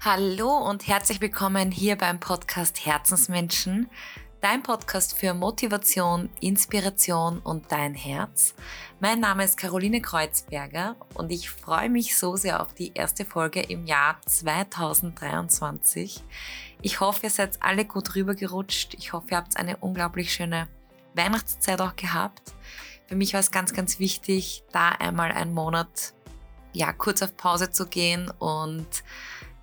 Hallo und herzlich willkommen hier beim Podcast Herzensmenschen, dein Podcast für Motivation, Inspiration und dein Herz. Mein Name ist Caroline Kreuzberger und ich freue mich so sehr auf die erste Folge im Jahr 2023. Ich hoffe, ihr seid alle gut rübergerutscht. Ich hoffe, ihr habt eine unglaublich schöne Weihnachtszeit auch gehabt. Für mich war es ganz, ganz wichtig, da einmal einen Monat ja, kurz auf Pause zu gehen und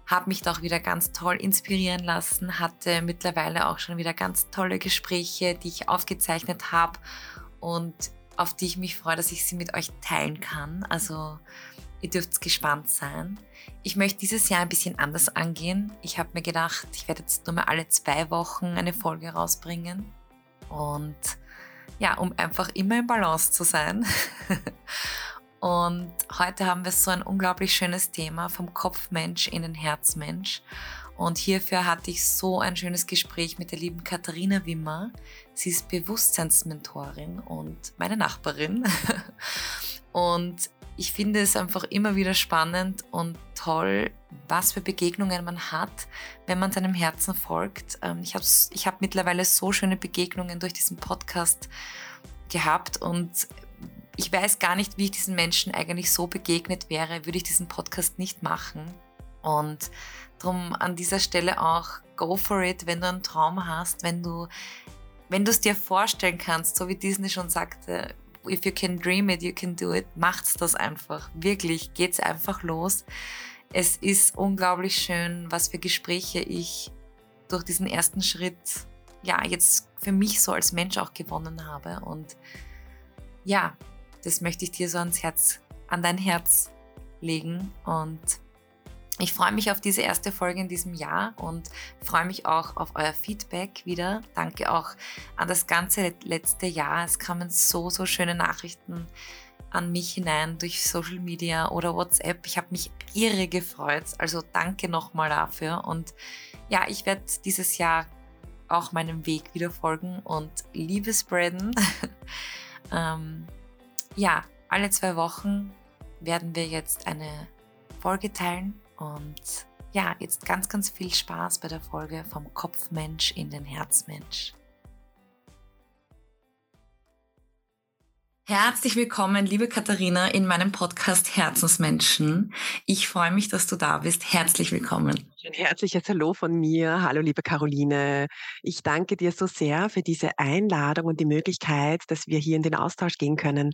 habe mich doch wieder ganz toll inspirieren lassen, hatte mittlerweile auch schon wieder ganz tolle Gespräche, die ich aufgezeichnet habe und auf die ich mich freue, dass ich sie mit euch teilen kann. Also ihr dürft gespannt sein. Ich möchte dieses Jahr ein bisschen anders angehen. Ich habe mir gedacht, ich werde jetzt nur mal alle zwei Wochen eine Folge rausbringen. Und ja, um einfach immer in Balance zu sein. Und heute haben wir so ein unglaublich schönes Thema vom Kopfmensch in den Herzmensch. Und hierfür hatte ich so ein schönes Gespräch mit der lieben Katharina Wimmer. Sie ist Bewusstseinsmentorin und meine Nachbarin. und ich finde es einfach immer wieder spannend und toll, was für Begegnungen man hat, wenn man seinem Herzen folgt. Ähm, ich habe ich hab mittlerweile so schöne Begegnungen durch diesen Podcast gehabt und ich weiß gar nicht, wie ich diesen Menschen eigentlich so begegnet wäre, würde ich diesen Podcast nicht machen. Und darum an dieser Stelle auch go for it, wenn du einen Traum hast, wenn du wenn du es dir vorstellen kannst, so wie Disney schon sagte, if you can dream it, you can do it, macht's das einfach. Wirklich, geht's einfach los. Es ist unglaublich schön, was für Gespräche ich durch diesen ersten Schritt ja jetzt für mich so als Mensch auch gewonnen habe und ja, das möchte ich dir so ans Herz, an dein Herz legen. Und ich freue mich auf diese erste Folge in diesem Jahr und freue mich auch auf euer Feedback wieder. Danke auch an das ganze letzte Jahr. Es kamen so, so schöne Nachrichten an mich hinein durch Social Media oder WhatsApp. Ich habe mich irre gefreut. Also danke nochmal dafür. Und ja, ich werde dieses Jahr auch meinem Weg wieder folgen und Liebe spreaden. ähm, ja, alle zwei Wochen werden wir jetzt eine Folge teilen und ja, jetzt ganz, ganz viel Spaß bei der Folge vom Kopfmensch in den Herzmensch. Herzlich willkommen, liebe Katharina, in meinem Podcast Herzensmenschen. Ich freue mich, dass du da bist. Herzlich willkommen. Ein herzliches Hallo von mir. Hallo, liebe Caroline. Ich danke dir so sehr für diese Einladung und die Möglichkeit, dass wir hier in den Austausch gehen können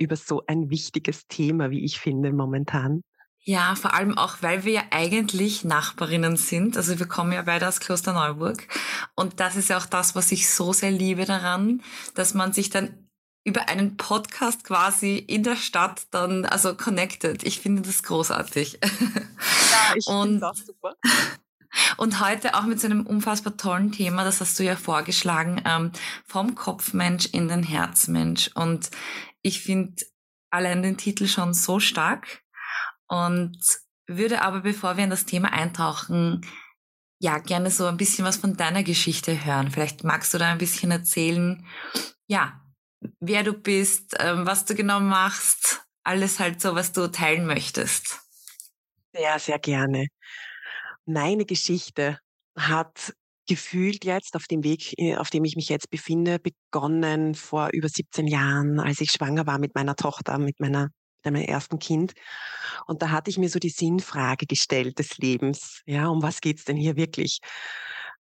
über so ein wichtiges Thema, wie ich finde, momentan. Ja, vor allem auch, weil wir ja eigentlich Nachbarinnen sind. Also wir kommen ja beide aus Klosterneuburg. Und das ist ja auch das, was ich so sehr liebe daran, dass man sich dann über einen Podcast quasi in der Stadt dann also connected. Ich finde das großartig. Ja, ich finde das super. Und heute auch mit so einem unfassbar tollen Thema, das hast du ja vorgeschlagen, ähm, vom Kopfmensch in den Herzmensch. Und ich finde allein den Titel schon so stark und würde aber, bevor wir in das Thema eintauchen, ja, gerne so ein bisschen was von deiner Geschichte hören. Vielleicht magst du da ein bisschen erzählen, ja, wer du bist, ähm, was du genau machst, alles halt so, was du teilen möchtest. Sehr, sehr gerne. Meine Geschichte hat gefühlt jetzt auf dem Weg, äh, auf dem ich mich jetzt befinde, begonnen vor über 17 Jahren, als ich schwanger war mit meiner Tochter, mit meiner mit meinem ersten Kind. Und da hatte ich mir so die Sinnfrage gestellt des Lebens. Ja, um was geht's denn hier wirklich?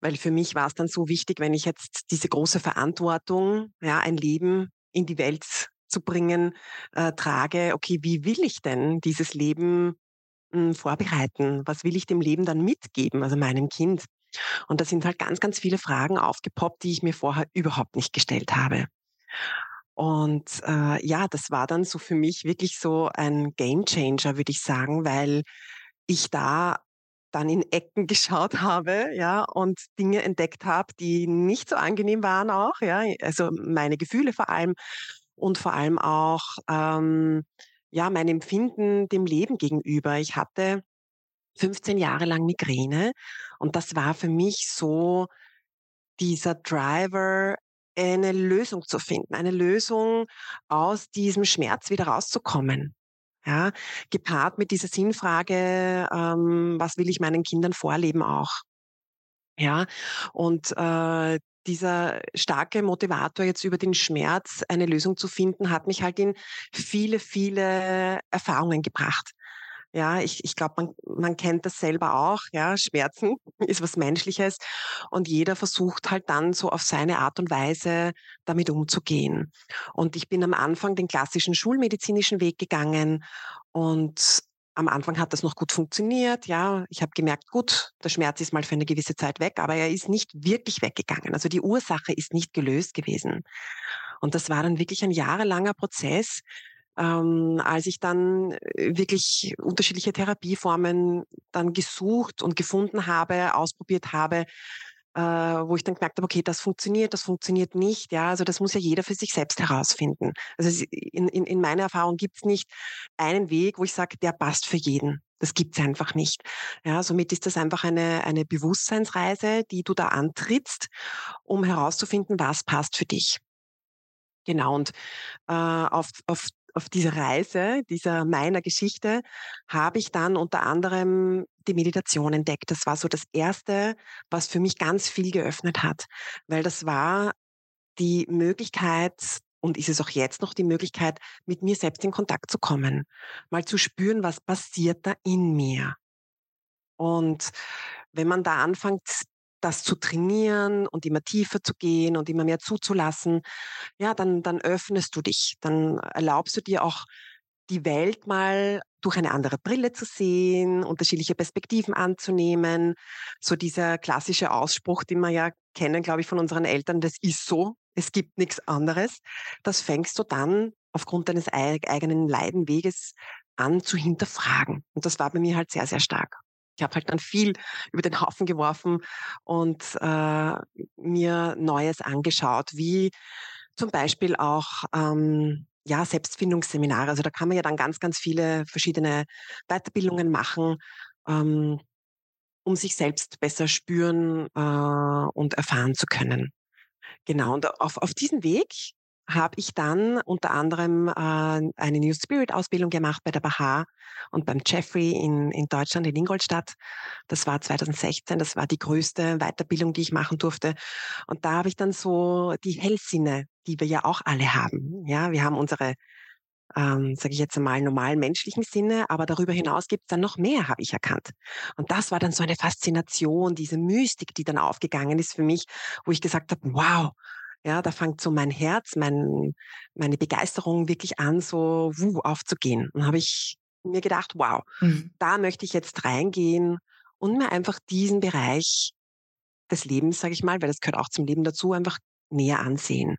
Weil für mich war es dann so wichtig, wenn ich jetzt diese große Verantwortung, ja, ein Leben in die Welt zu bringen, äh, trage, okay, wie will ich denn dieses Leben mh, hm, vorbereiten? Was will ich dem Leben dann mitgeben, also meinem Kind? Und da sind halt ganz, ganz viele Fragen aufgepoppt, die ich mir vorher überhaupt nicht gestellt habe. Und äh, ja, das war dann so für mich wirklich so ein Game Changer, würde ich sagen, weil ich da dann in Ecken geschaut habe, ja, und Dinge entdeckt habe, die nicht so angenehm waren auch, ja, also meine Gefühle vor allem und vor allem auch ähm, ja mein Empfinden dem Leben gegenüber. Ich hatte 15 Jahre lang Migräne und das war für mich so dieser Driver, eine Lösung zu finden, eine Lösung aus diesem Schmerz wieder rauszukommen. Ja, gepaart mit dieser Sinnfrage, ähm, was will ich meinen Kindern vorleben auch? Ja, und äh, dieser starke Motivator jetzt über den Schmerz eine Lösung zu finden, hat mich halt in viele, viele Erfahrungen gebracht. Ja, ich, ich glaube, man, man kennt das selber auch. Ja, Schmerzen ist was Menschliches und jeder versucht halt dann so auf seine Art und Weise damit umzugehen. Und ich bin am Anfang den klassischen schulmedizinischen Weg gegangen und am Anfang hat das noch gut funktioniert. Ja, ich habe gemerkt, gut, der Schmerz ist mal für eine gewisse Zeit weg, aber er ist nicht wirklich weggegangen. Also die Ursache ist nicht gelöst gewesen. Und das war dann wirklich ein jahrelanger Prozess, ähm, als ich dann äh, wirklich unterschiedliche Therapieformen dann gesucht und gefunden habe, ausprobiert habe, äh, wo ich dann gemerkt habe, okay, das funktioniert, das funktioniert nicht. Ja, also das muss ja jeder für sich selbst herausfinden. Also in, in, in meiner Erfahrung gibt es nicht einen Weg, wo ich sage, der passt für jeden. Das gibt's einfach nicht. Ja, somit ist das einfach eine, eine Bewusstseinsreise, die du da antrittst, um herauszufinden, was passt für dich. Genau, und äh, auf, auf auf dieser Reise, dieser meiner Geschichte, habe ich dann unter anderem die Meditation entdeckt. Das war so das Erste, was für mich ganz viel geöffnet hat, weil das war die Möglichkeit, und ist es auch jetzt noch die Möglichkeit, mit mir selbst in Kontakt zu kommen, mal zu spüren, was passiert da in mir. Und wenn man da anfängt, das zu trainieren und immer tiefer zu gehen und immer mehr zuzulassen, ja, dann, dann öffnest du dich. Dann erlaubst du dir auch die Welt mal durch eine andere Brille zu sehen, unterschiedliche Perspektiven anzunehmen. So dieser klassische Ausspruch, den wir ja kennen, glaube ich, von unseren Eltern, das ist so, es gibt nichts anderes. Das fängst du dann aufgrund deines eigenen Leidenweges an zu hinterfragen. Und das war bei mir halt sehr, sehr stark ich habe halt dann viel über den Haufen geworfen und äh, mir Neues angeschaut, wie zum Beispiel auch ähm, ja, Selbstfindungsseminare. Also da kann man ja dann ganz, ganz viele verschiedene Weiterbildungen machen, ähm, um sich selbst besser spüren äh, und erfahren zu können. Genau, und auf, auf diesem Weg habe ich dann unter anderem äh, eine New Spirit Ausbildung gemacht bei der Baha und beim Jeffrey in, in Deutschland, in Ingolstadt. Das war 2016, das war die größte Weiterbildung, die ich machen durfte. Und da habe ich dann so die Hellsinne, die wir ja auch alle haben. Ja, wir haben unsere ähm, sage ich jetzt einmal, normalen menschlichen Sinne, aber darüber hinaus gibt es dann noch mehr, habe ich erkannt. Und das war dann so eine Faszination, diese Mystik, die dann aufgegangen ist für mich, wo ich gesagt habe, wow, ja, da fängt so mein Herz, mein, meine Begeisterung wirklich an, so wuh, aufzugehen. Und habe ich mir gedacht, wow, mhm. da möchte ich jetzt reingehen und mir einfach diesen Bereich des Lebens, sage ich mal, weil das gehört auch zum Leben dazu, einfach näher ansehen.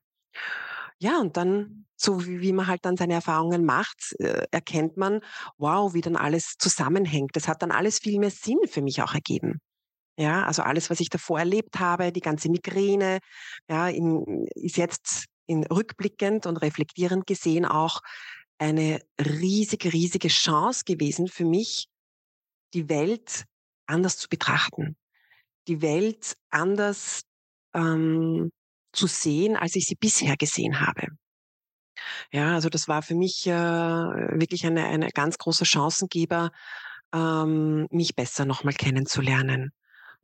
Ja, und dann, so wie, wie man halt dann seine Erfahrungen macht, äh, erkennt man, wow, wie dann alles zusammenhängt. Das hat dann alles viel mehr Sinn für mich auch ergeben. Ja, also alles, was ich davor erlebt habe, die ganze Migräne, ja, in, ist jetzt in rückblickend und reflektierend gesehen auch eine riesige, riesige Chance gewesen für mich, die Welt anders zu betrachten, die Welt anders ähm, zu sehen, als ich sie bisher gesehen habe. Ja, also das war für mich äh, wirklich eine, eine ganz große Chancengeber, ähm, mich besser nochmal kennenzulernen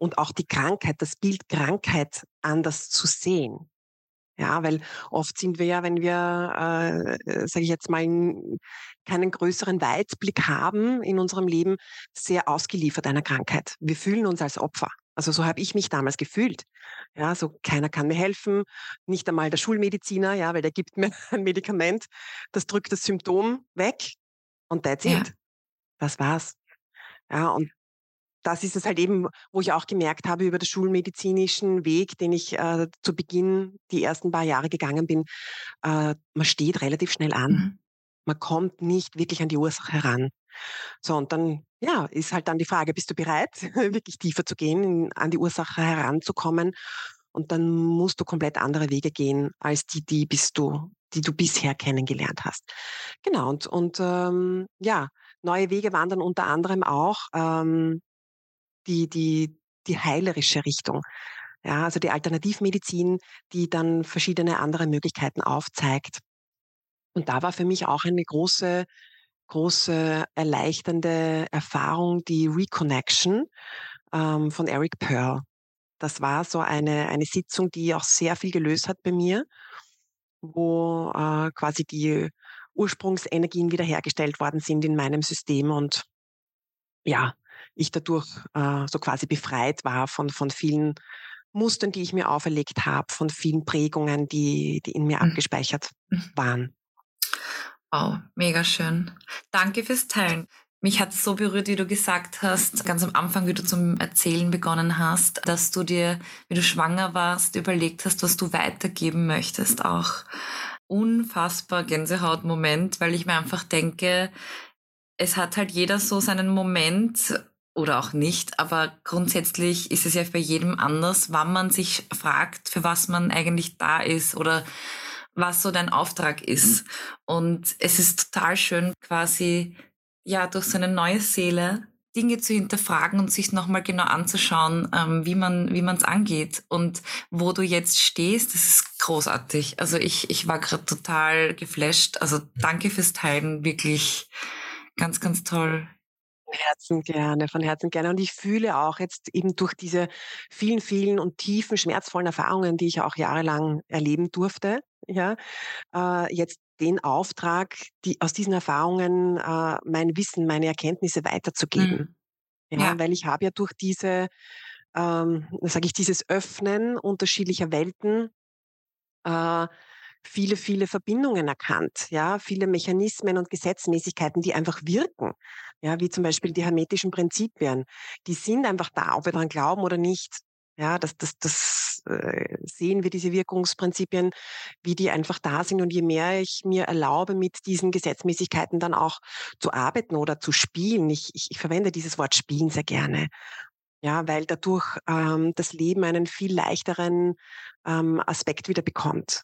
und auch die Krankheit, das Bild Krankheit anders zu sehen. Ja, weil oft sind wir ja, wenn wir, äh, sage ich jetzt mal, keinen größeren Weitblick haben in unserem Leben, sehr ausgeliefert einer Krankheit. Wir fühlen uns als Opfer. Also so habe ich mich damals gefühlt. Ja, so keiner kann mir helfen, nicht einmal der Schulmediziner, ja, weil der gibt mir ein Medikament, das drückt das Symptom weg und that's ja. it. Das war's. Ja, und das ist es halt eben, wo ich auch gemerkt habe über den schulmedizinischen Weg, den ich äh, zu Beginn die ersten paar Jahre gegangen bin, äh, man steht relativ schnell an. Mhm. Man kommt nicht wirklich an die Ursache heran. So, und dann, ja, ist halt dann die Frage, bist du bereit, wirklich tiefer zu gehen, an die Ursache heranzukommen? Und dann musst du komplett andere Wege gehen, als die, die bist du, die du bisher kennengelernt hast. Genau, und, und ähm, ja, neue Wege waren dann unter anderem auch, ähm, die, die, die heilerische Richtung. Ja, also die Alternativmedizin, die dann verschiedene andere Möglichkeiten aufzeigt. Und da war für mich auch eine große, große erleichternde Erfahrung die Reconnection ähm, von Eric Pearl. Das war so eine, eine Sitzung, die auch sehr viel gelöst hat bei mir, wo äh, quasi die Ursprungsenergien wiederhergestellt worden sind in meinem System und ja, ich dadurch äh, so quasi befreit war von, von vielen Mustern, die ich mir auferlegt habe, von vielen Prägungen, die, die in mir mhm. abgespeichert mhm. waren. Wow, mega schön. Danke fürs Teilen. Mich hat es so berührt, wie du gesagt hast, ganz am Anfang, wie du zum Erzählen begonnen hast, dass du dir, wie du schwanger warst, überlegt hast, was du weitergeben möchtest. Auch unfassbar Gänsehautmoment, weil ich mir einfach denke, es hat halt jeder so seinen Moment oder auch nicht, aber grundsätzlich ist es ja bei jedem anders, wann man sich fragt, für was man eigentlich da ist oder was so dein Auftrag ist. Und es ist total schön, quasi ja durch seine neue Seele Dinge zu hinterfragen und sich nochmal genau anzuschauen, ähm, wie man wie man es angeht und wo du jetzt stehst, das ist großartig. Also ich ich war gerade total geflasht. Also danke fürs Teilen, wirklich ganz ganz toll. Von Herzen gerne, von Herzen gerne. Und ich fühle auch jetzt eben durch diese vielen, vielen und tiefen, schmerzvollen Erfahrungen, die ich auch jahrelang erleben durfte, ja, äh, jetzt den Auftrag, die, aus diesen Erfahrungen äh, mein Wissen, meine Erkenntnisse weiterzugeben. Mhm. Ja, ja, weil ich habe ja durch diese, ähm, sage ich, dieses Öffnen unterschiedlicher Welten äh, viele, viele Verbindungen erkannt, ja, viele Mechanismen und Gesetzmäßigkeiten, die einfach wirken, ja, wie zum Beispiel die hermetischen Prinzipien. Die sind einfach da, ob wir daran glauben oder nicht. Ja, das, das, das äh, sehen wir, diese Wirkungsprinzipien, wie die einfach da sind. Und je mehr ich mir erlaube, mit diesen Gesetzmäßigkeiten dann auch zu arbeiten oder zu spielen, ich, ich, ich verwende dieses Wort spielen sehr gerne. Ja, weil dadurch ähm, das Leben einen viel leichteren ähm, Aspekt wieder bekommt.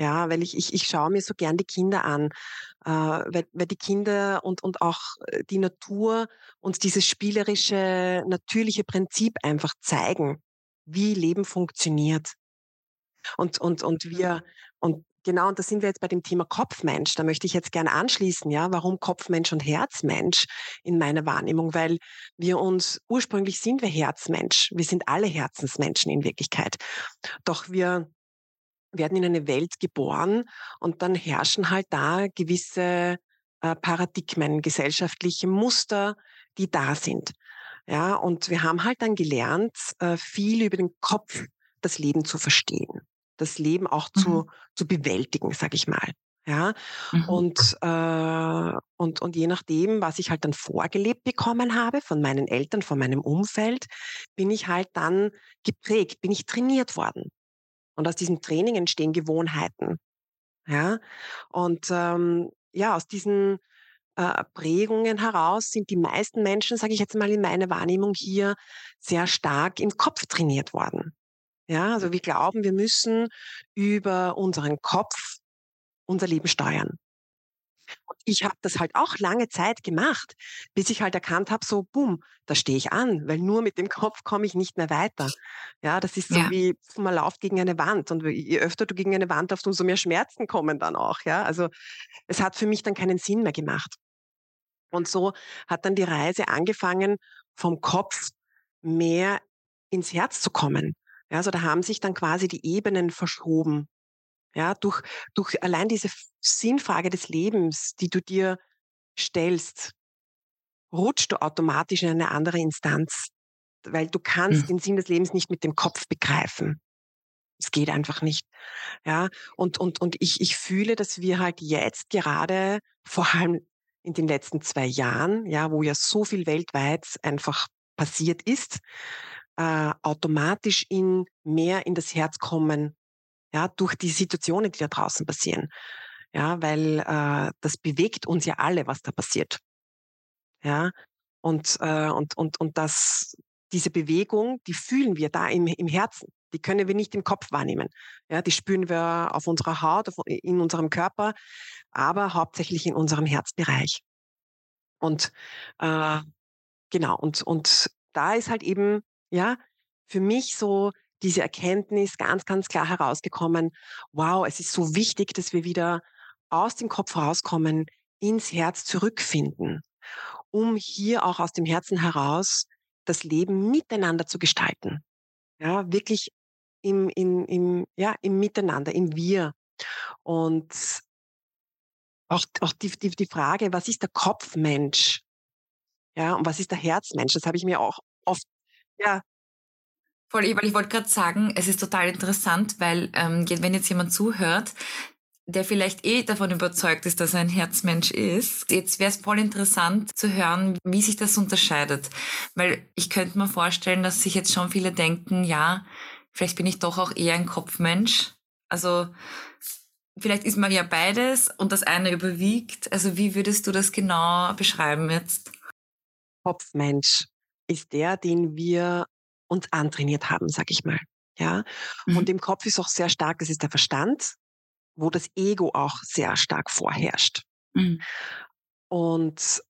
Ja, weil ich, ich, ich schaue mir so gern die Kinder an, äh, weil, weil die Kinder und, und auch äh, die Natur uns dieses spielerische, natürliche Prinzip einfach zeigen, wie Leben funktioniert. Und, und, und wir, und genau, und da sind wir jetzt bei dem Thema Kopfmensch. Da möchte ich jetzt gerne anschließen, ja, warum Kopfmensch und Herzmensch in meiner Wahrnehmung, weil wir uns, ursprünglich sind wir Herzmensch. Wir sind alle Herzensmenschen in Wirklichkeit. Doch wir werden in eine Welt geboren und dann herrschen halt da gewisse äh, Paradigmen, gesellschaftliche Muster, die da sind. Ja, und wir haben halt dann gelernt, äh, viel über den Kopf das Leben zu verstehen, das Leben auch mhm. zu, zu bewältigen, sag ich mal. Ja, mhm. und, äh, und, und je nachdem, was ich halt dann vorgelebt bekommen habe von meinen Eltern, von meinem Umfeld, bin ich halt dann geprägt, bin ich trainiert worden. Und aus diesem Training entstehen Gewohnheiten. Ja, und ähm, ja, aus diesen äh, Prägungen heraus sind die meisten Menschen, sage ich jetzt mal in meiner Wahrnehmung hier, sehr stark im Kopf trainiert worden. Ja, also wir glauben, wir müssen über unseren Kopf unser Leben steuern. Ich habe das halt auch lange Zeit gemacht, bis ich halt erkannt habe, so, bumm, da stehe ich an, weil nur mit dem Kopf komme ich nicht mehr weiter. Ja, das ist so ja. wie, man läuft gegen eine Wand und je öfter du gegen eine Wand läufst, umso mehr Schmerzen kommen dann auch. Ja, also es hat für mich dann keinen Sinn mehr gemacht. Und so hat dann die Reise angefangen, vom Kopf mehr ins Herz zu kommen. Ja, also da haben sich dann quasi die Ebenen verschoben. Ja, durch, durch allein diese Sinnfrage des Lebens, die du dir stellst, rutscht du automatisch in eine andere Instanz, weil du kannst mhm. den Sinn des Lebens nicht mit dem Kopf begreifen. Es geht einfach nicht. Ja, und, und, und ich, ich fühle, dass wir halt jetzt gerade, vor allem in den letzten zwei Jahren, ja, wo ja so viel weltweit einfach passiert ist, äh, automatisch in mehr in das Herz kommen ja, durch die Situationen, die da draußen passieren. Ja, weil äh, das bewegt uns ja alle, was da passiert. Ja, und, äh, und, und, und das, diese Bewegung, die fühlen wir da im, im Herzen. Die können wir nicht im Kopf wahrnehmen. Ja, die spüren wir auf unserer Haut, auf, in unserem Körper, aber hauptsächlich in unserem Herzbereich. Und äh, genau, und, und da ist halt eben, ja, für mich so diese Erkenntnis ganz, ganz klar herausgekommen, wow, es ist so wichtig, dass wir wieder aus dem Kopf rauskommen, ins Herz zurückfinden, um hier auch aus dem Herzen heraus das Leben miteinander zu gestalten. Ja, wirklich im, im, im, ja, im Miteinander, im Wir. Und auch, auch die, die, die Frage, was ist der Kopfmensch? Ja, und was ist der Herzmensch? Das habe ich mir auch oft, ja. Voll, weil ich wollte gerade sagen, es ist total interessant, weil ähm, wenn jetzt jemand zuhört, der vielleicht eh davon überzeugt ist, dass er ein Herzmensch ist. Jetzt wäre es voll interessant zu hören, wie sich das unterscheidet. Weil ich könnte mir vorstellen, dass sich jetzt schon viele denken, ja, vielleicht bin ich doch auch eher ein Kopfmensch. Also vielleicht ist man ja beides und das eine überwiegt. Also wie würdest du das genau beschreiben jetzt? Kopfmensch ist der, den wir uns antrainiert haben, sag ich mal. Ja. Mhm. Und im Kopf ist auch sehr stark, das ist der Verstand, wo das Ego auch sehr stark vorherrscht. Mhm. Und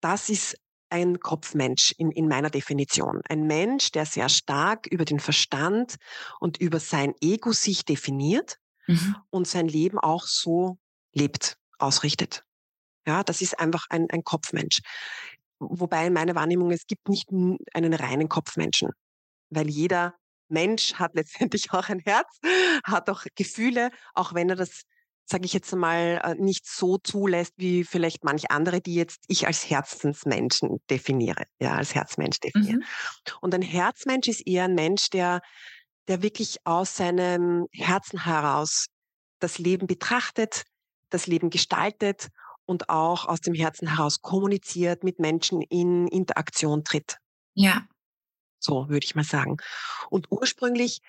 das ist ein Kopfmensch in, in meiner Definition. Ein Mensch, der sehr stark über den Verstand und über sein Ego sich definiert mhm. und sein Leben auch so lebt, ausrichtet. Ja, das ist einfach ein, ein Kopfmensch. Wobei in meiner Wahrnehmung, es gibt nicht einen reinen Kopfmenschen, weil jeder Mensch hat letztendlich auch ein Herz, hat auch Gefühle, auch wenn er das, sage ich jetzt mal, äh, nicht so zulässt wie vielleicht manch andere, die jetzt ich als Herzensmenschen definiere, ja, als Herzmensch definiere. Mhm. Und ein Herzmensch ist eher ein Mensch, der, der wirklich aus seinem Herzen heraus das Leben betrachtet, das Leben gestaltet und auch aus dem Herzen heraus kommuniziert, mit Menschen in Interaktion tritt. Ja. So würde ich mal sagen. Und ursprünglich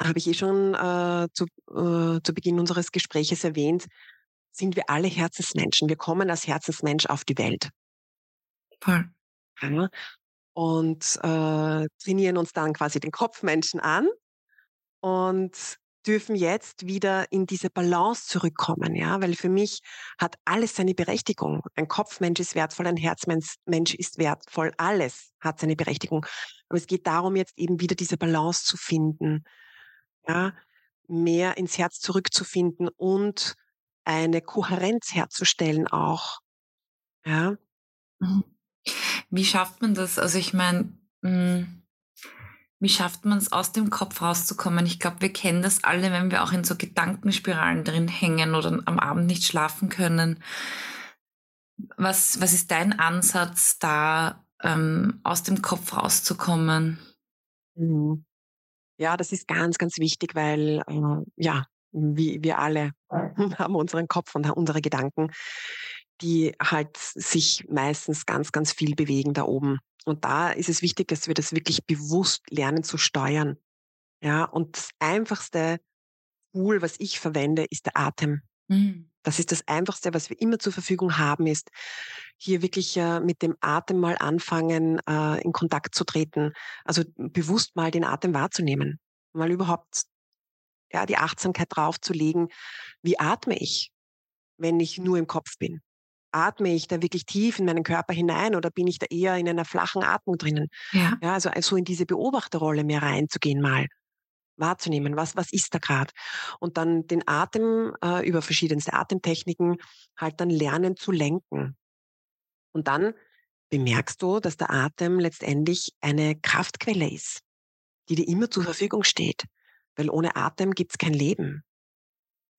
habe ich eh schon äh, zu, äh, zu Beginn unseres Gespräches erwähnt, sind wir alle Herzensmenschen. Wir kommen als Herzensmensch auf die Welt. Voll. Ja, und äh, trainieren uns dann quasi den Kopfmenschen an und dürfen jetzt wieder in diese Balance zurückkommen, ja, weil für mich hat alles seine Berechtigung. Ein Kopfmensch ist wertvoll, ein Herzmensch ist wertvoll, alles hat seine Berechtigung. Aber es geht darum, jetzt eben wieder diese Balance zu finden, ja, mehr ins Herz zurückzufinden und eine Kohärenz herzustellen auch, ja. Mhm. Wie schafft man das? Also ich meine, hm, wie schafft man es, aus dem Kopf rauszukommen? Ich glaube, wir kennen das alle, wenn wir auch in so Gedankenspiralen drin hängen oder am Abend nicht schlafen können. Was, was ist dein Ansatz, da ähm, aus dem Kopf rauszukommen? Mhm. Ja, das ist ganz, ganz wichtig, weil äh, ja, wie wir alle haben unseren Kopf und unsere Gedanken, die halt sich meistens ganz, ganz viel bewegen da oben. Und da ist es wichtig, dass wir das wirklich bewusst lernen zu steuern. Ja, und das einfachste Tool, was ich verwende, ist der Atem. Mhm. Das ist das Einfachste, was wir immer zur Verfügung haben, ist hier wirklich äh, mit dem Atem mal anfangen, äh, in Kontakt zu treten. Also bewusst mal den Atem wahrzunehmen. Mal überhaupt ja, die Achtsamkeit drauf zu legen. Wie atme ich, wenn ich nur im Kopf bin? Atme ich da wirklich tief in meinen Körper hinein oder bin ich da eher in einer flachen Atmung drinnen? Ja. ja also, also in diese Beobachterrolle mehr reinzugehen mal wahrzunehmen, was, was ist da gerade? Und dann den Atem äh, über verschiedenste Atemtechniken halt dann lernen zu lenken. Und dann bemerkst du, dass der Atem letztendlich eine Kraftquelle ist, die dir immer zur Verfügung steht. Weil ohne Atem gibt es kein Leben.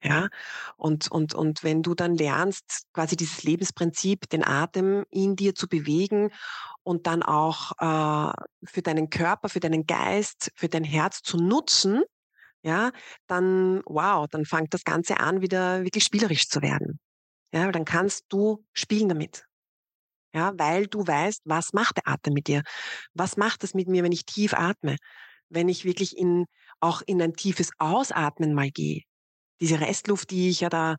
Ja, und, und, und wenn du dann lernst, quasi dieses Lebensprinzip, den Atem in dir zu bewegen und dann auch äh, für deinen Körper, für deinen Geist, für dein Herz zu nutzen, ja, dann, wow, dann fängt das Ganze an, wieder wirklich spielerisch zu werden. Ja, dann kannst du spielen damit. Ja, weil du weißt, was macht der Atem mit dir? Was macht es mit mir, wenn ich tief atme? Wenn ich wirklich in, auch in ein tiefes Ausatmen mal gehe? Diese Restluft, die ich ja da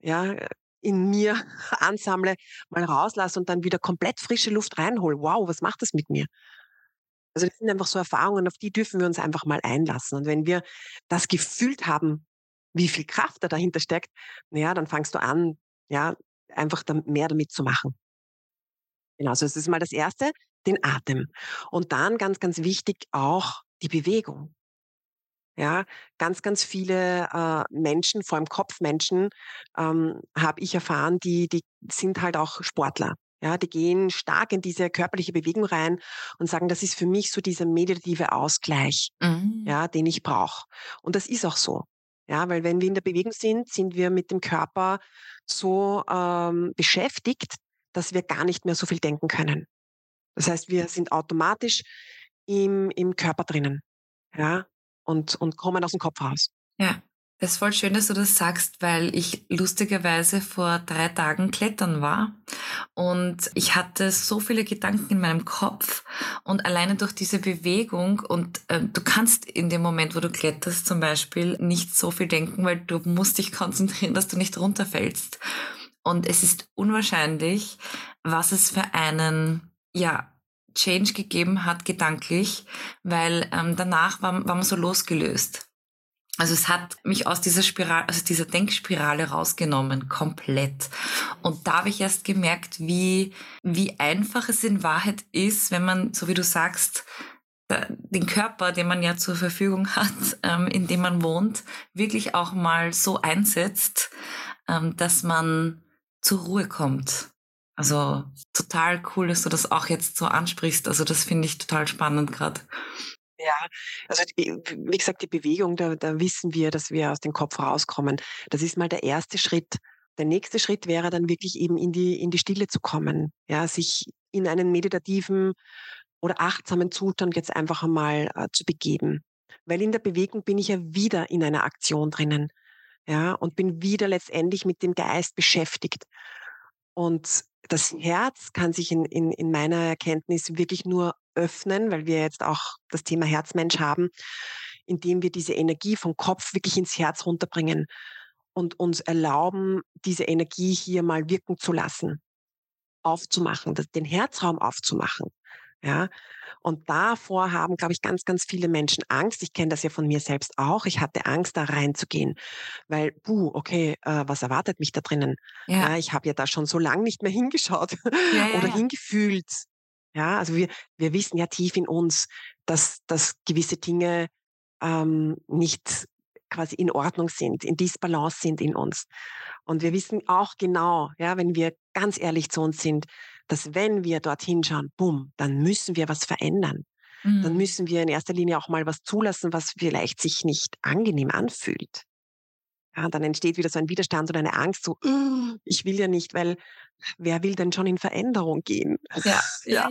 ja, in mir ansammle, mal rauslasse und dann wieder komplett frische Luft reinhole. Wow, was macht das mit mir? Also das sind einfach so Erfahrungen, auf die dürfen wir uns einfach mal einlassen. Und wenn wir das gefühlt haben, wie viel Kraft da dahinter steckt, naja, dann fangst du an, ja, einfach mehr damit zu machen. Genau, also das ist mal das Erste, den Atem. Und dann ganz, ganz wichtig auch die Bewegung. Ja, ganz, ganz viele äh, Menschen, vor allem Kopfmenschen, ähm, habe ich erfahren, die, die sind halt auch Sportler. Ja, die gehen stark in diese körperliche Bewegung rein und sagen, das ist für mich so dieser meditative Ausgleich, Mhm. ja, den ich brauche. Und das ist auch so. Ja, weil wenn wir in der Bewegung sind, sind wir mit dem Körper so ähm, beschäftigt, dass wir gar nicht mehr so viel denken können. Das heißt, wir sind automatisch im, im Körper drinnen. Ja, und, und kommen aus dem Kopf raus. Ja, das ist voll schön, dass du das sagst, weil ich lustigerweise vor drei Tagen klettern war und ich hatte so viele Gedanken in meinem Kopf und alleine durch diese Bewegung und äh, du kannst in dem Moment, wo du kletterst zum Beispiel, nicht so viel denken, weil du musst dich konzentrieren, dass du nicht runterfällst. Und es ist unwahrscheinlich, was es für einen, ja, Change gegeben hat, gedanklich, weil ähm, danach war, war man so losgelöst. Also es hat mich aus dieser Spirale, aus dieser Denkspirale rausgenommen, komplett. Und da habe ich erst gemerkt, wie, wie einfach es in Wahrheit ist, wenn man, so wie du sagst, den Körper, den man ja zur Verfügung hat, ähm, in dem man wohnt, wirklich auch mal so einsetzt, ähm, dass man zur Ruhe kommt. Also total cool, dass du das auch jetzt so ansprichst. Also das finde ich total spannend gerade. Ja, also die, wie gesagt, die Bewegung, da, da wissen wir, dass wir aus dem Kopf rauskommen. Das ist mal der erste Schritt. Der nächste Schritt wäre dann wirklich eben in die, in die Stille zu kommen, ja, sich in einen meditativen oder achtsamen Zustand jetzt einfach einmal äh, zu begeben. Weil in der Bewegung bin ich ja wieder in einer Aktion drinnen, ja, und bin wieder letztendlich mit dem Geist beschäftigt. Und das Herz kann sich in, in, in meiner Erkenntnis wirklich nur öffnen, weil wir jetzt auch das Thema Herzmensch haben, indem wir diese Energie vom Kopf wirklich ins Herz runterbringen und uns erlauben, diese Energie hier mal wirken zu lassen, aufzumachen, den Herzraum aufzumachen. Ja, und davor haben, glaube ich, ganz, ganz viele Menschen Angst. Ich kenne das ja von mir selbst auch. Ich hatte Angst, da reinzugehen, weil, puh, okay, äh, was erwartet mich da drinnen? Ja, Ja, ich habe ja da schon so lange nicht mehr hingeschaut ja, ja, oder hingefühlt. Ja, also wir, wir wissen ja tief in uns, dass, dass gewisse Dinge ähm, nicht quasi in Ordnung sind, in Disbalance sind in uns. Und wir wissen auch genau, ja, wenn wir ganz ehrlich zu uns sind, dass wenn wir dorthin schauen, bumm, dann müssen wir was verändern. Dann Mhm. müssen wir in erster Linie auch mal was zulassen, was vielleicht sich nicht angenehm anfühlt. Ja, dann entsteht wieder so ein Widerstand oder eine Angst, so, "Uh, ich will ja nicht, weil wer will denn schon in Veränderung gehen? Ja, ja,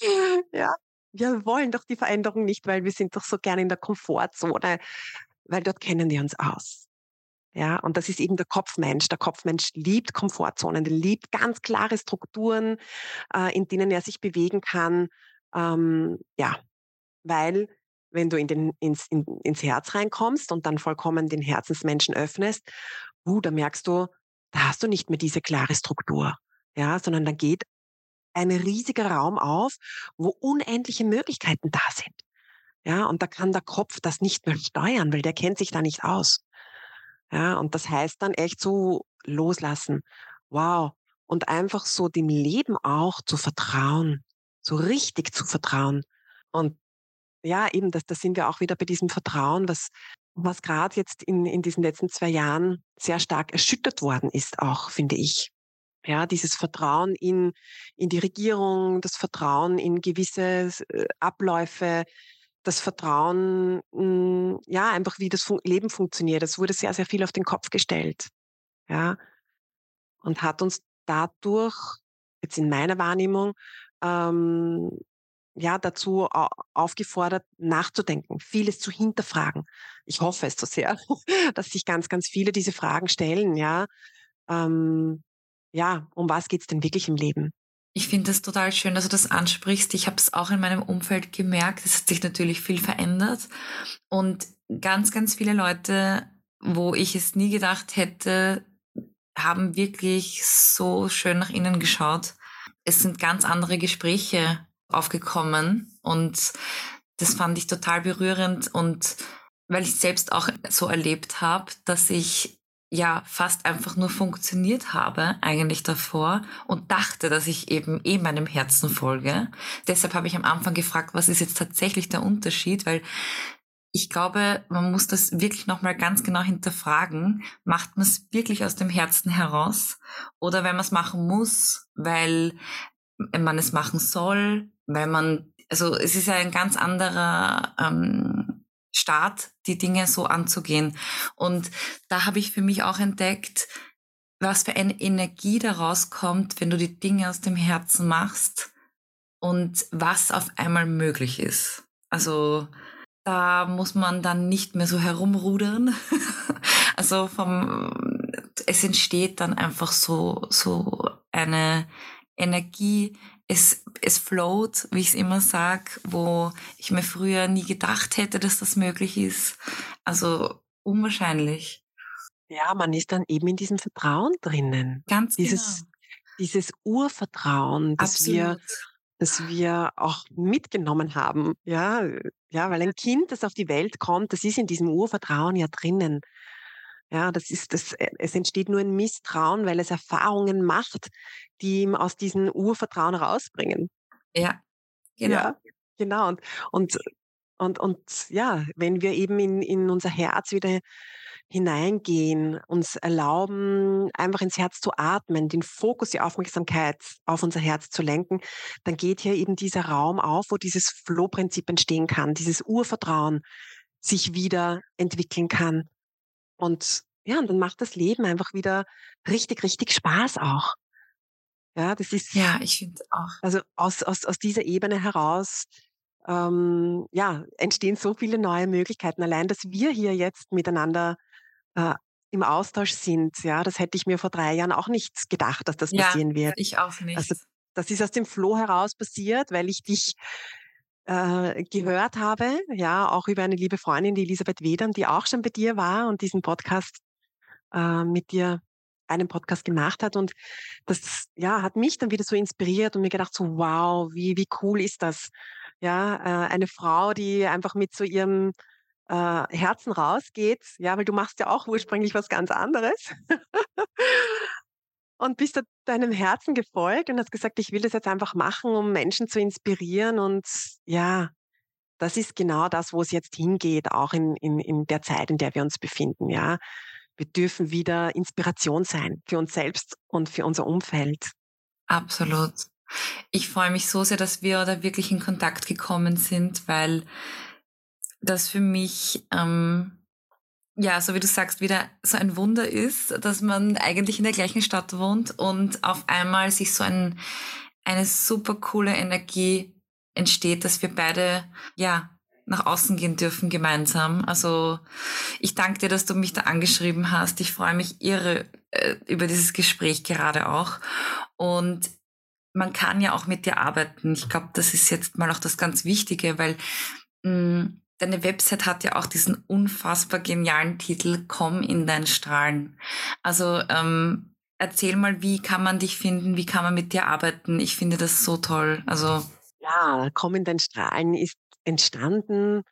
Ja, ja. Wir wollen doch die Veränderung nicht, weil wir sind doch so gerne in der Komfortzone, weil dort kennen wir uns aus. Ja, und das ist eben der Kopfmensch. Der Kopfmensch liebt Komfortzonen, der liebt ganz klare Strukturen, äh, in denen er sich bewegen kann. Ähm, ja, weil wenn du in den, ins, in, ins Herz reinkommst und dann vollkommen den Herzensmenschen öffnest, uh, da merkst du, da hast du nicht mehr diese klare Struktur. Ja, sondern da geht ein riesiger Raum auf, wo unendliche Möglichkeiten da sind. Ja, und da kann der Kopf das nicht mehr steuern, weil der kennt sich da nicht aus. Ja, und das heißt dann echt so loslassen. Wow. Und einfach so dem Leben auch zu vertrauen, so richtig zu vertrauen. Und ja, eben, das, das sind wir auch wieder bei diesem Vertrauen, was, was gerade jetzt in, in diesen letzten zwei Jahren sehr stark erschüttert worden ist, auch, finde ich. Ja, dieses Vertrauen in, in die Regierung, das Vertrauen in gewisse äh, Abläufe, das Vertrauen, mh, ja, einfach wie das Leben funktioniert. Es wurde sehr, sehr viel auf den Kopf gestellt. Ja, und hat uns dadurch, jetzt in meiner Wahrnehmung, ähm, ja, dazu au- aufgefordert, nachzudenken, vieles zu hinterfragen. Ich hoffe es so sehr, dass sich ganz, ganz viele diese Fragen stellen, ja. Ähm, ja, um was geht's denn wirklich im Leben? Ich finde es total schön, dass du das ansprichst. Ich habe es auch in meinem Umfeld gemerkt. Es hat sich natürlich viel verändert. Und ganz, ganz viele Leute, wo ich es nie gedacht hätte, haben wirklich so schön nach innen geschaut. Es sind ganz andere Gespräche aufgekommen und das fand ich total berührend und weil ich selbst auch so erlebt habe, dass ich ja fast einfach nur funktioniert habe eigentlich davor und dachte, dass ich eben eh meinem Herzen folge. Deshalb habe ich am Anfang gefragt, was ist jetzt tatsächlich der Unterschied, weil ich glaube, man muss das wirklich nochmal ganz genau hinterfragen. Macht man es wirklich aus dem Herzen heraus? Oder wenn man es machen muss, weil man es machen soll, weil man, also es ist ja ein ganz anderer ähm, Start, die Dinge so anzugehen. Und da habe ich für mich auch entdeckt, was für eine Energie daraus kommt, wenn du die Dinge aus dem Herzen machst und was auf einmal möglich ist. Also da muss man dann nicht mehr so herumrudern. also vom, es entsteht dann einfach so, so eine Energie, es, es float, wie ich es immer sag, wo ich mir früher nie gedacht hätte, dass das möglich ist. Also unwahrscheinlich. Ja, man ist dann eben in diesem Vertrauen drinnen. Ganz dieses, genau. Dieses Urvertrauen, das Absolut. wir das wir auch mitgenommen haben. Ja, ja, weil ein Kind, das auf die Welt kommt, das ist in diesem Urvertrauen ja drinnen. Ja, das ist das, äh, es entsteht nur ein Misstrauen, weil es Erfahrungen macht, die ihm aus diesem Urvertrauen rausbringen. Ja, genau. Ja, genau. Und, und, und, und ja, wenn wir eben in, in unser Herz wieder hineingehen, uns erlauben, einfach ins Herz zu atmen, den Fokus, die Aufmerksamkeit auf unser Herz zu lenken, dann geht hier eben dieser Raum auf, wo dieses Flow-Prinzip entstehen kann, dieses Urvertrauen sich wieder entwickeln kann. Und ja, und dann macht das Leben einfach wieder richtig, richtig Spaß auch. Ja, das ist. Ja, ich finde auch. Also aus, aus, aus dieser Ebene heraus ähm, ja, entstehen so viele neue Möglichkeiten. Allein, dass wir hier jetzt miteinander äh, im Austausch sind, ja, das hätte ich mir vor drei Jahren auch nicht gedacht, dass das Ja, passieren wird. ich auch nicht. Also das ist aus dem Floh heraus passiert, weil ich dich äh, gehört habe, ja, auch über eine liebe Freundin, die Elisabeth Wedern, die auch schon bei dir war und diesen Podcast äh, mit dir einen Podcast gemacht hat. Und das ja, hat mich dann wieder so inspiriert und mir gedacht, so wow, wie, wie cool ist das? Ja, äh, eine Frau, die einfach mit so ihrem äh, Herzen rausgeht, ja, weil du machst ja auch ursprünglich was ganz anderes. Und bist du deinem Herzen gefolgt und hast gesagt, ich will das jetzt einfach machen, um Menschen zu inspirieren. Und ja, das ist genau das, wo es jetzt hingeht, auch in, in, in der Zeit, in der wir uns befinden. Ja, wir dürfen wieder Inspiration sein für uns selbst und für unser Umfeld. Absolut. Ich freue mich so sehr, dass wir da wirklich in Kontakt gekommen sind, weil das für mich, ähm, ja, so wie du sagst, wieder so ein Wunder ist, dass man eigentlich in der gleichen Stadt wohnt und auf einmal sich so ein, eine super coole Energie entsteht, dass wir beide, ja, nach außen gehen dürfen gemeinsam. Also ich danke dir, dass du mich da angeschrieben hast. Ich freue mich irre äh, über dieses Gespräch gerade auch. Und man kann ja auch mit dir arbeiten. Ich glaube, das ist jetzt mal auch das ganz Wichtige, weil mh, deine Website hat ja auch diesen unfassbar genialen Titel Komm in dein Strahlen. Also ähm, erzähl mal, wie kann man dich finden, wie kann man mit dir arbeiten? Ich finde das so toll. Also ja, Komm in dein Strahlen ist entstanden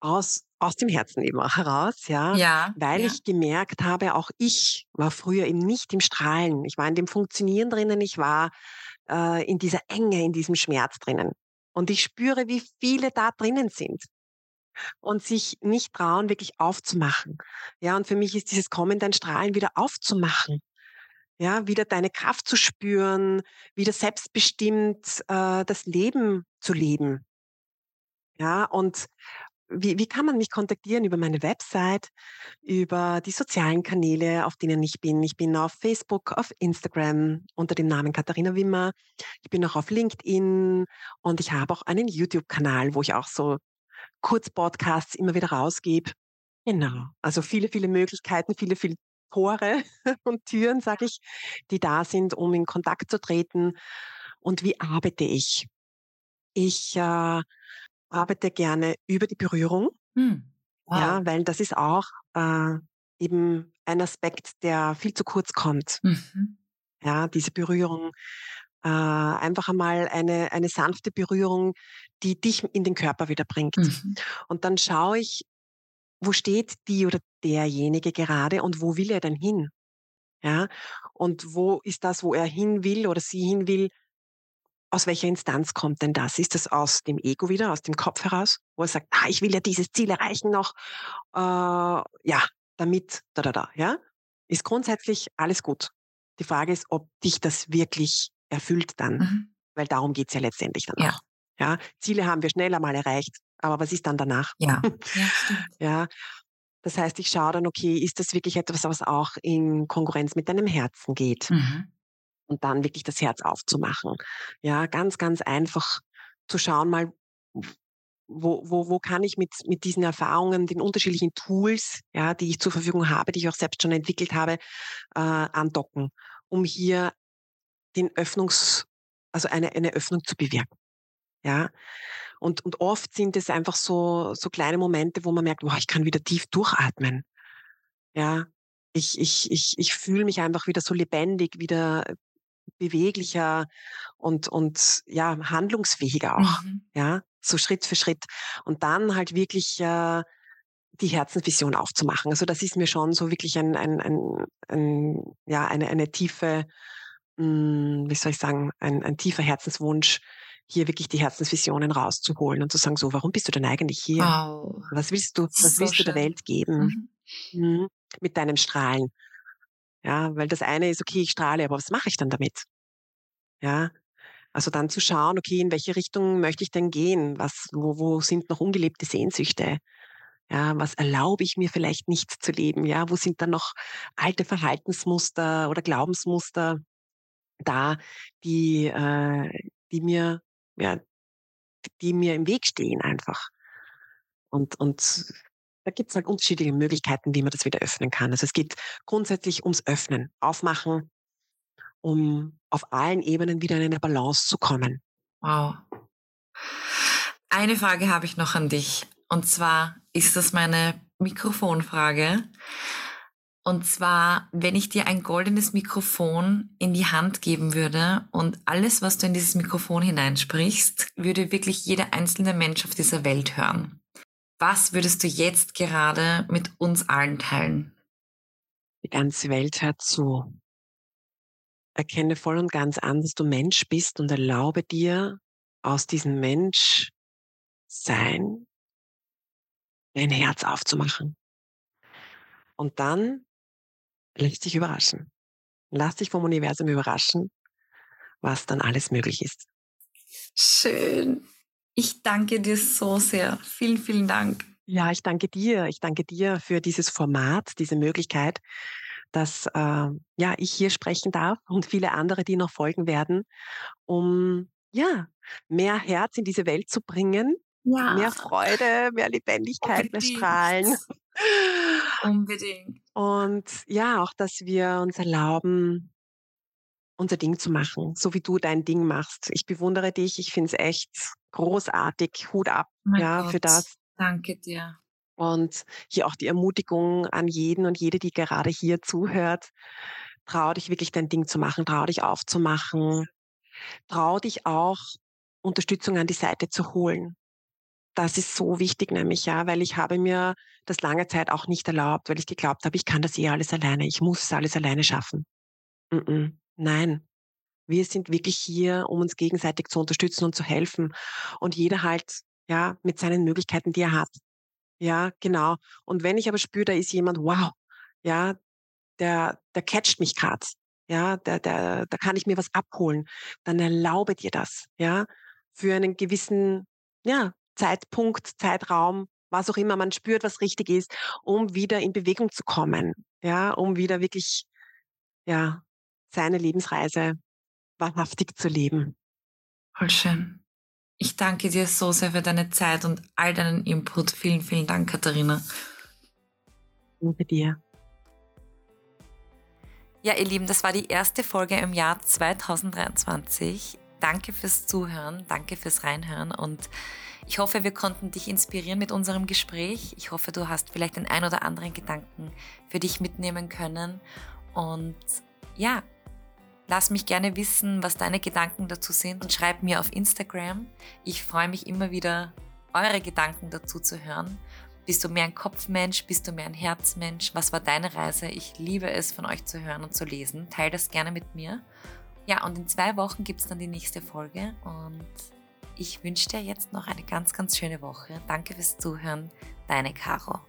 aus, aus dem Herzen eben auch heraus, ja, ja, weil ja. ich gemerkt habe, auch ich war früher eben nicht im Strahlen. Ich war in dem Funktionieren drinnen, ich war äh, in dieser Enge, in diesem Schmerz drinnen. Und ich spüre, wie viele da drinnen sind und sich nicht trauen, wirklich aufzumachen. Ja, und für mich ist dieses Kommen, dein Strahlen wieder aufzumachen. Ja, wieder deine Kraft zu spüren, wieder selbstbestimmt äh, das Leben zu leben. Ja, und wie, wie kann man mich kontaktieren? Über meine Website, über die sozialen Kanäle, auf denen ich bin. Ich bin auf Facebook, auf Instagram unter dem Namen Katharina Wimmer. Ich bin auch auf LinkedIn und ich habe auch einen YouTube-Kanal, wo ich auch so Kurzpodcasts immer wieder rausgebe. Genau. Also viele, viele Möglichkeiten, viele, viele Tore und Türen, sage ich, die da sind, um in Kontakt zu treten. Und wie arbeite ich? Ich äh, arbeite gerne über die Berührung, Hm. Wow. ja, weil das ist auch äh, eben ein Aspekt, der viel zu kurz kommt. Mhm. Ja, diese Berührung, äh, einfach einmal eine, eine sanfte Berührung, die dich in den Körper wieder bringt. Mhm. Und dann schaue ich, wo steht die oder derjenige gerade und wo will er denn hin? Ja, und wo ist das, wo er hin will oder sie hin will, aus welcher Instanz kommt denn das? Ist das aus dem Ego wieder, aus dem Kopf heraus, wo er sagt, ah, ich will ja dieses Ziel erreichen noch, äh, ja, damit, da, da, da, ja? Ist grundsätzlich alles gut. Die Frage ist, ob dich das wirklich erfüllt dann, mhm. weil darum geht's ja letztendlich dann ja. auch. Ja, Ziele haben wir schneller mal erreicht, aber was ist dann danach? Ja, ja, ja. Das heißt, ich schaue dann, okay, ist das wirklich etwas, was auch in Konkurrenz mit deinem Herzen geht? Mhm und dann wirklich das Herz aufzumachen. Ja, ganz, ganz einfach zu schauen mal, wo, wo, wo kann ich mit, mit diesen Erfahrungen, den unterschiedlichen Tools, ja, die ich zur Verfügung habe, die ich auch selbst schon entwickelt habe, äh, andocken, um hier den Öffnungs, also eine, eine Öffnung zu bewirken. Ja. Und, und oft sind es einfach so, so kleine Momente, wo man merkt, wow, ich kann wieder tief durchatmen. Ja. Ich, ich, ich, ich fühle mich einfach wieder so lebendig, wieder beweglicher und, und ja, handlungsfähiger auch. Mhm. Ja, so Schritt für Schritt. Und dann halt wirklich äh, die Herzensvision aufzumachen. Also das ist mir schon so wirklich ein, ein, ein, ein ja, eine, eine tiefe, wie soll ich sagen, ein, ein tiefer Herzenswunsch, hier wirklich die Herzensvisionen rauszuholen und zu sagen, so, warum bist du denn eigentlich hier? Wow. Was willst du, was so willst schön. du der Welt geben? Mhm. Mhm. Mit deinem Strahlen. Ja, weil das eine ist, okay, ich strahle, aber was mache ich dann damit? Ja, also dann zu schauen, okay, in welche Richtung möchte ich denn gehen? Was, wo, wo sind noch ungelebte Sehnsüchte? Ja, was erlaube ich mir vielleicht nicht zu leben? Ja, wo sind dann noch alte Verhaltensmuster oder Glaubensmuster da, die, äh, die mir, ja, die mir im Weg stehen einfach. Und, und da gibt es halt unterschiedliche Möglichkeiten, wie man das wieder öffnen kann. Also es geht grundsätzlich ums Öffnen, Aufmachen, um auf allen Ebenen wieder in eine Balance zu kommen. Wow. Eine Frage habe ich noch an dich. Und zwar ist das meine Mikrofonfrage. Und zwar, wenn ich dir ein goldenes Mikrofon in die Hand geben würde und alles, was du in dieses Mikrofon hineinsprichst, würde wirklich jeder einzelne Mensch auf dieser Welt hören. Was würdest du jetzt gerade mit uns allen teilen? Die ganze Welt hört zu. Erkenne voll und ganz an, dass du Mensch bist und erlaube dir, aus diesem Mensch sein, dein Herz aufzumachen. Und dann lass dich überraschen. Lass dich vom Universum überraschen, was dann alles möglich ist. Schön. Ich danke dir so sehr. Vielen, vielen Dank. Ja, ich danke dir. Ich danke dir für dieses Format, diese Möglichkeit, dass äh, ja ich hier sprechen darf und viele andere, die noch folgen werden, um ja mehr Herz in diese Welt zu bringen, ja. mehr Freude, mehr Lebendigkeit, Unbedingt. mehr Strahlen. Unbedingt. Und ja, auch, dass wir uns erlauben, unser Ding zu machen, so wie du dein Ding machst. Ich bewundere dich, ich finde es echt großartig, Hut ab mein ja, Gott, für das. Danke dir. Und hier auch die Ermutigung an jeden und jede, die gerade hier zuhört. Trau dich wirklich dein Ding zu machen, trau dich aufzumachen. Trau dich auch, Unterstützung an die Seite zu holen. Das ist so wichtig nämlich, ja, weil ich habe mir das lange Zeit auch nicht erlaubt, weil ich geglaubt habe, ich kann das eh alles alleine, ich muss es alles alleine schaffen. Nein, wir sind wirklich hier, um uns gegenseitig zu unterstützen und zu helfen. Und jeder halt, ja, mit seinen Möglichkeiten, die er hat. Ja, genau. Und wenn ich aber spüre, da ist jemand, wow, ja, der, der catcht mich grad. Ja, der, der, da kann ich mir was abholen. Dann erlaube dir das, ja, für einen gewissen, ja, Zeitpunkt, Zeitraum, was auch immer, man spürt, was richtig ist, um wieder in Bewegung zu kommen, ja, um wieder wirklich, ja, seine Lebensreise wahrhaftig zu leben. Voll schön. Ich danke dir so sehr für deine Zeit und all deinen Input. Vielen, vielen Dank, Katharina. Danke dir. Ja, ihr Lieben, das war die erste Folge im Jahr 2023. Danke fürs Zuhören, danke fürs Reinhören und ich hoffe, wir konnten dich inspirieren mit unserem Gespräch. Ich hoffe, du hast vielleicht den ein oder anderen Gedanken für dich mitnehmen können. Und ja, Lass mich gerne wissen, was deine Gedanken dazu sind und schreib mir auf Instagram. Ich freue mich immer wieder, eure Gedanken dazu zu hören. Bist du mehr ein Kopfmensch? Bist du mehr ein Herzmensch? Was war deine Reise? Ich liebe es, von euch zu hören und zu lesen. Teil das gerne mit mir. Ja, und in zwei Wochen gibt es dann die nächste Folge und ich wünsche dir jetzt noch eine ganz, ganz schöne Woche. Danke fürs Zuhören, deine Caro.